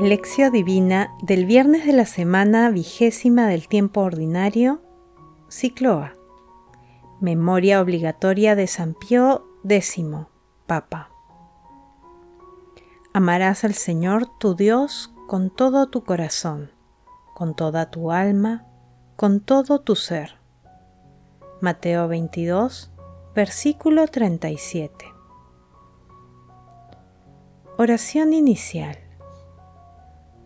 Lección Divina del viernes de la semana vigésima del tiempo ordinario, ciclo A. Memoria obligatoria de San Pío X, Papa. Amarás al Señor tu Dios con todo tu corazón, con toda tu alma, con todo tu ser. Mateo 22, versículo 37. Oración inicial.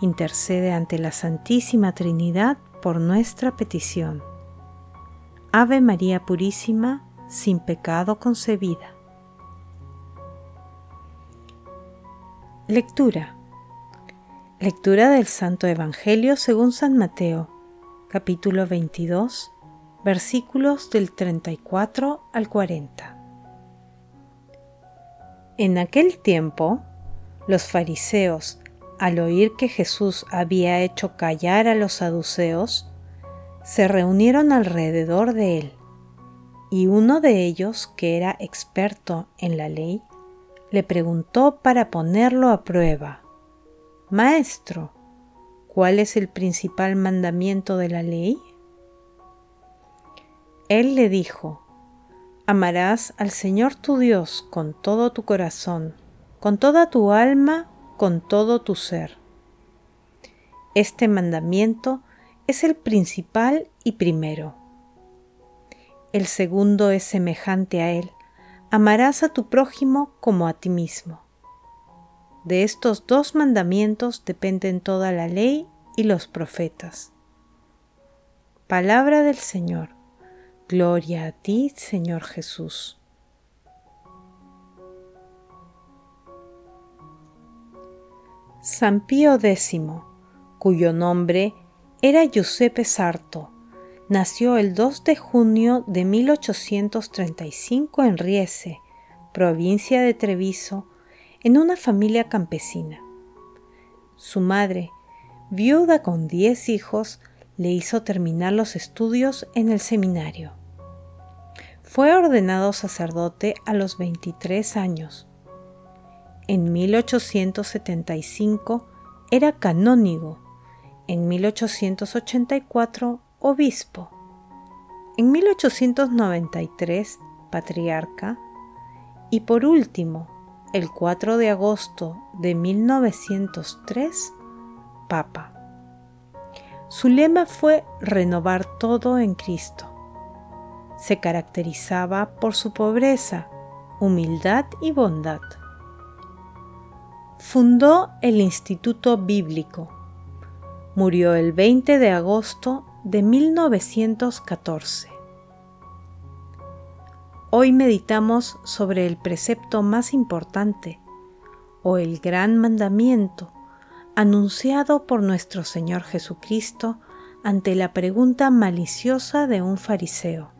intercede ante la Santísima Trinidad por nuestra petición. Ave María Purísima, sin pecado concebida. Lectura. Lectura del Santo Evangelio según San Mateo, capítulo 22, versículos del 34 al 40. En aquel tiempo, los fariseos al oír que Jesús había hecho callar a los saduceos, se reunieron alrededor de él, y uno de ellos, que era experto en la ley, le preguntó para ponerlo a prueba, Maestro, ¿cuál es el principal mandamiento de la ley? Él le dijo, Amarás al Señor tu Dios con todo tu corazón, con toda tu alma, con todo tu ser. Este mandamiento es el principal y primero. El segundo es semejante a él. Amarás a tu prójimo como a ti mismo. De estos dos mandamientos dependen toda la ley y los profetas. Palabra del Señor. Gloria a ti, Señor Jesús. San Pío X, cuyo nombre era Giuseppe Sarto, nació el 2 de junio de 1835 en Riese, provincia de Treviso, en una familia campesina. Su madre, viuda con diez hijos, le hizo terminar los estudios en el seminario. Fue ordenado sacerdote a los 23 años en 1875 era canónigo, en 1884 obispo, en 1893 patriarca y por último, el 4 de agosto de 1903, papa. Su lema fue renovar todo en Cristo. Se caracterizaba por su pobreza, humildad y bondad fundó el Instituto Bíblico. Murió el 20 de agosto de 1914. Hoy meditamos sobre el precepto más importante o el gran mandamiento anunciado por nuestro Señor Jesucristo ante la pregunta maliciosa de un fariseo.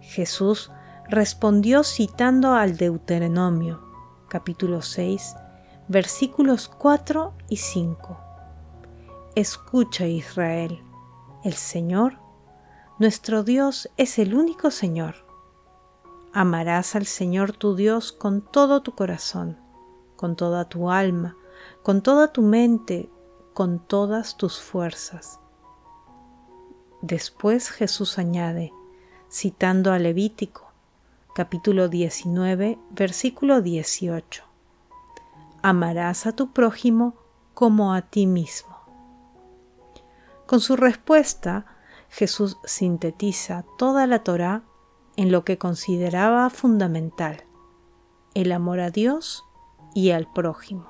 Jesús respondió citando al Deuteronomio, capítulo 6, versículos 4 y 5. Escucha Israel, el Señor, nuestro Dios es el único Señor. Amarás al Señor tu Dios con todo tu corazón, con toda tu alma, con toda tu mente, con todas tus fuerzas. Después Jesús añade, citando a Levítico, capítulo 19, versículo 18. Amarás a tu prójimo como a ti mismo. Con su respuesta, Jesús sintetiza toda la Torá en lo que consideraba fundamental, el amor a Dios y al prójimo.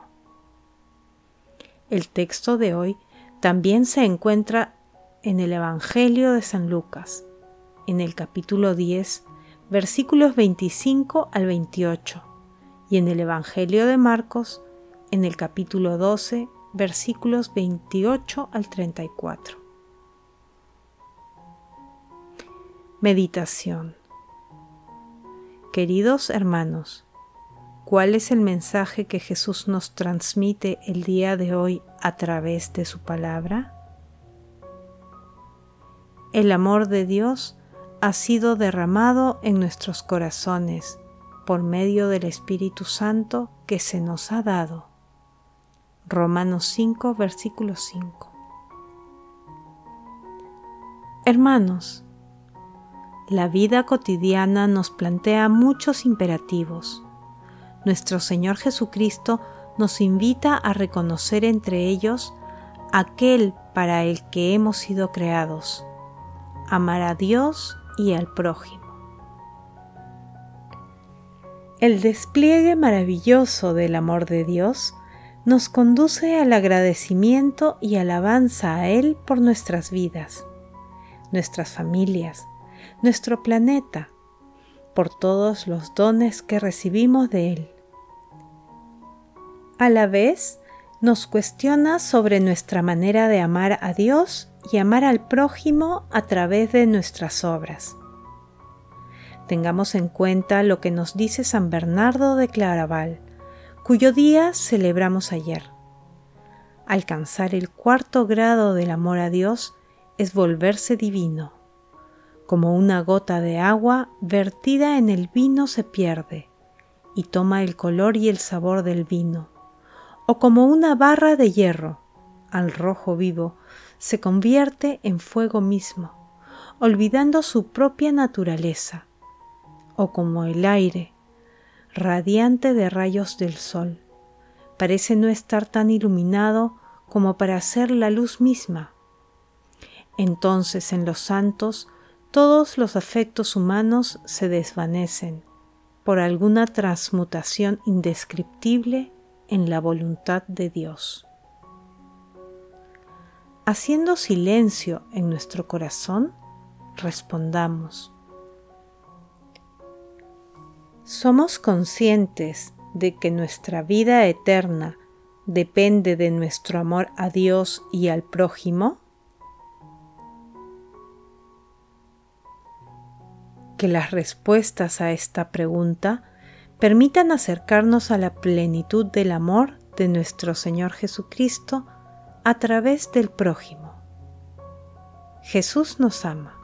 El texto de hoy también se encuentra en el Evangelio de San Lucas, en el capítulo 10, versículos 25 al 28, y en el Evangelio de Marcos, en el capítulo 12, versículos 28 al 34. Meditación Queridos hermanos, ¿cuál es el mensaje que Jesús nos transmite el día de hoy a través de su palabra? El amor de Dios ha sido derramado en nuestros corazones por medio del Espíritu Santo que se nos ha dado. Romanos 5, versículo 5. Hermanos, la vida cotidiana nos plantea muchos imperativos. Nuestro Señor Jesucristo nos invita a reconocer entre ellos aquel para el que hemos sido creados, amar a Dios y al prójimo. El despliegue maravilloso del amor de Dios nos conduce al agradecimiento y alabanza a Él por nuestras vidas, nuestras familias, nuestro planeta, por todos los dones que recibimos de Él. A la vez, nos cuestiona sobre nuestra manera de amar a Dios y amar al prójimo a través de nuestras obras. Tengamos en cuenta lo que nos dice San Bernardo de Claraval, cuyo día celebramos ayer. Alcanzar el cuarto grado del amor a Dios es volverse divino. Como una gota de agua vertida en el vino se pierde y toma el color y el sabor del vino, o como una barra de hierro, al rojo vivo, se convierte en fuego mismo, olvidando su propia naturaleza o como el aire, radiante de rayos del sol. Parece no estar tan iluminado como para ser la luz misma. Entonces en los santos todos los afectos humanos se desvanecen por alguna transmutación indescriptible en la voluntad de Dios. Haciendo silencio en nuestro corazón, respondamos, ¿Somos conscientes de que nuestra vida eterna depende de nuestro amor a Dios y al prójimo? Que las respuestas a esta pregunta permitan acercarnos a la plenitud del amor de nuestro Señor Jesucristo a través del prójimo. Jesús nos ama.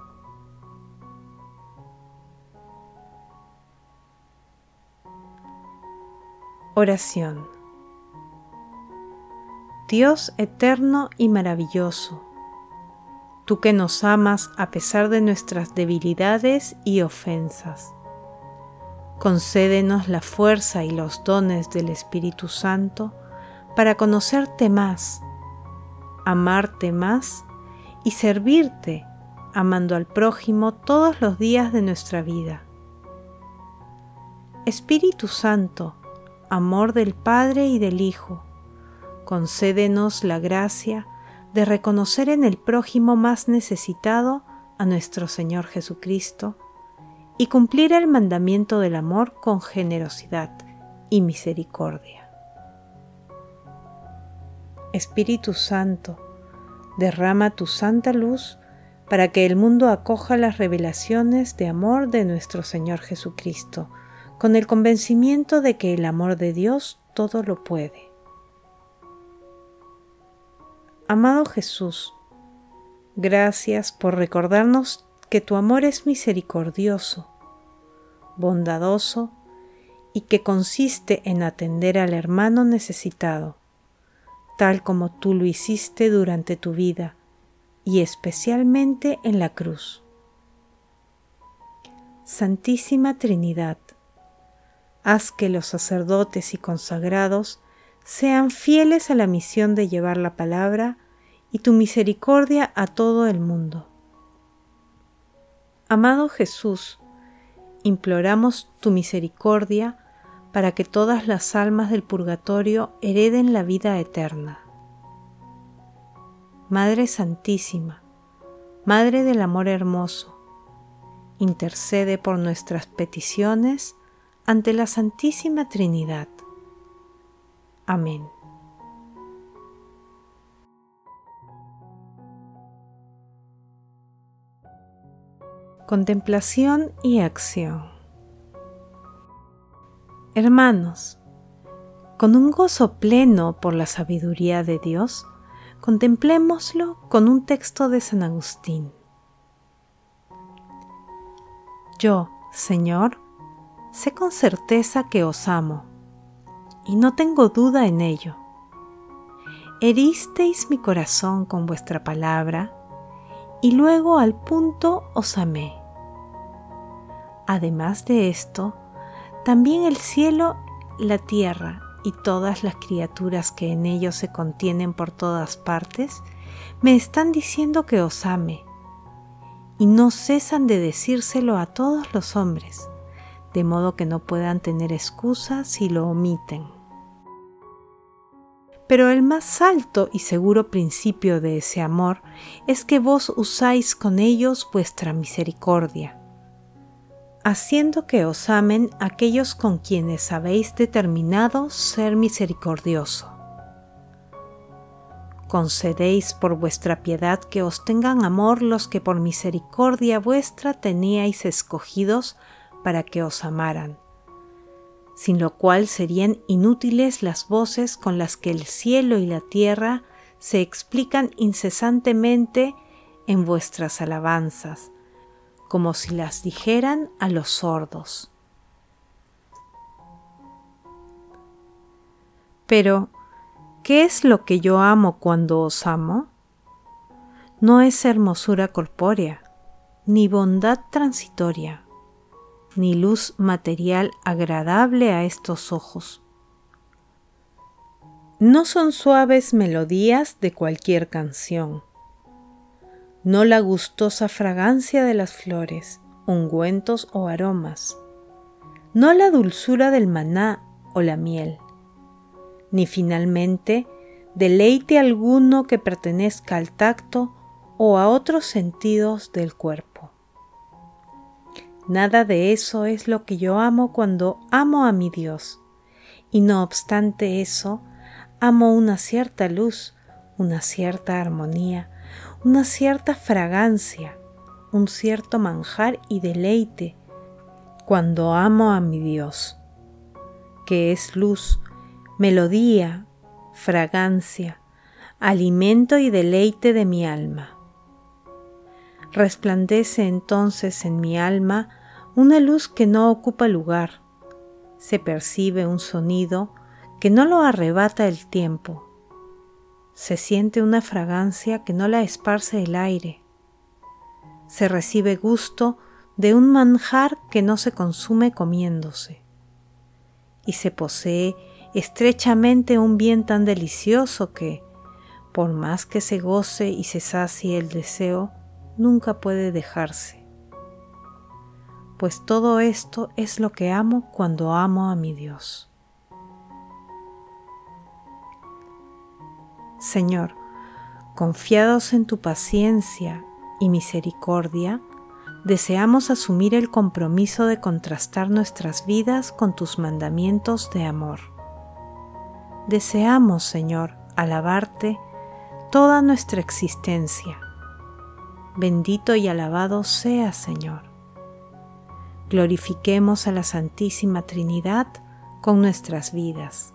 Oración. Dios eterno y maravilloso, tú que nos amas a pesar de nuestras debilidades y ofensas, concédenos la fuerza y los dones del Espíritu Santo para conocerte más, amarte más y servirte amando al prójimo todos los días de nuestra vida. Espíritu Santo, amor del Padre y del Hijo, concédenos la gracia de reconocer en el prójimo más necesitado a nuestro Señor Jesucristo y cumplir el mandamiento del amor con generosidad y misericordia. Espíritu Santo, derrama tu santa luz para que el mundo acoja las revelaciones de amor de nuestro Señor Jesucristo, con el convencimiento de que el amor de Dios todo lo puede. Amado Jesús, gracias por recordarnos que tu amor es misericordioso, bondadoso y que consiste en atender al hermano necesitado, tal como tú lo hiciste durante tu vida y especialmente en la cruz. Santísima Trinidad, Haz que los sacerdotes y consagrados sean fieles a la misión de llevar la palabra y tu misericordia a todo el mundo. Amado Jesús, imploramos tu misericordia para que todas las almas del purgatorio hereden la vida eterna. Madre Santísima, Madre del Amor Hermoso, intercede por nuestras peticiones ante la Santísima Trinidad. Amén. Contemplación y acción. Hermanos, con un gozo pleno por la sabiduría de Dios, contemplémoslo con un texto de San Agustín. Yo, Señor, sé con certeza que os amo, y no tengo duda en ello. Heristeis mi corazón con vuestra palabra, y luego al punto os amé. Además de esto, también el cielo, la tierra y todas las criaturas que en ellos se contienen por todas partes, me están diciendo que os ame, y no cesan de decírselo a todos los hombres, de modo que no puedan tener excusa si lo omiten. Pero el más alto y seguro principio de ese amor es que vos usáis con ellos vuestra misericordia haciendo que os amen aquellos con quienes habéis determinado ser misericordioso. Concedéis por vuestra piedad que os tengan amor los que por misericordia vuestra teníais escogidos para que os amaran, sin lo cual serían inútiles las voces con las que el cielo y la tierra se explican incesantemente en vuestras alabanzas, como si las dijeran a los sordos. Pero, ¿qué es lo que yo amo cuando os amo? No es hermosura corpórea, ni bondad transitoria, ni luz material agradable a estos ojos. No son suaves melodías de cualquier canción no la gustosa fragancia de las flores, ungüentos o aromas, no la dulzura del maná o la miel, ni finalmente deleite alguno que pertenezca al tacto o a otros sentidos del cuerpo. Nada de eso es lo que yo amo cuando amo a mi Dios, y no obstante eso, amo una cierta luz, una cierta armonía, una cierta fragancia, un cierto manjar y deleite cuando amo a mi Dios, que es luz, melodía, fragancia, alimento y deleite de mi alma. Resplandece entonces en mi alma una luz que no ocupa lugar, se percibe un sonido que no lo arrebata el tiempo, se siente una fragancia que no la esparce el aire. Se recibe gusto de un manjar que no se consume comiéndose. Y se posee estrechamente un bien tan delicioso que, por más que se goce y se sacie el deseo, nunca puede dejarse. Pues todo esto es lo que amo cuando amo a mi Dios. Señor, confiados en tu paciencia y misericordia, deseamos asumir el compromiso de contrastar nuestras vidas con tus mandamientos de amor. Deseamos, Señor, alabarte toda nuestra existencia. Bendito y alabado sea, Señor. Glorifiquemos a la Santísima Trinidad con nuestras vidas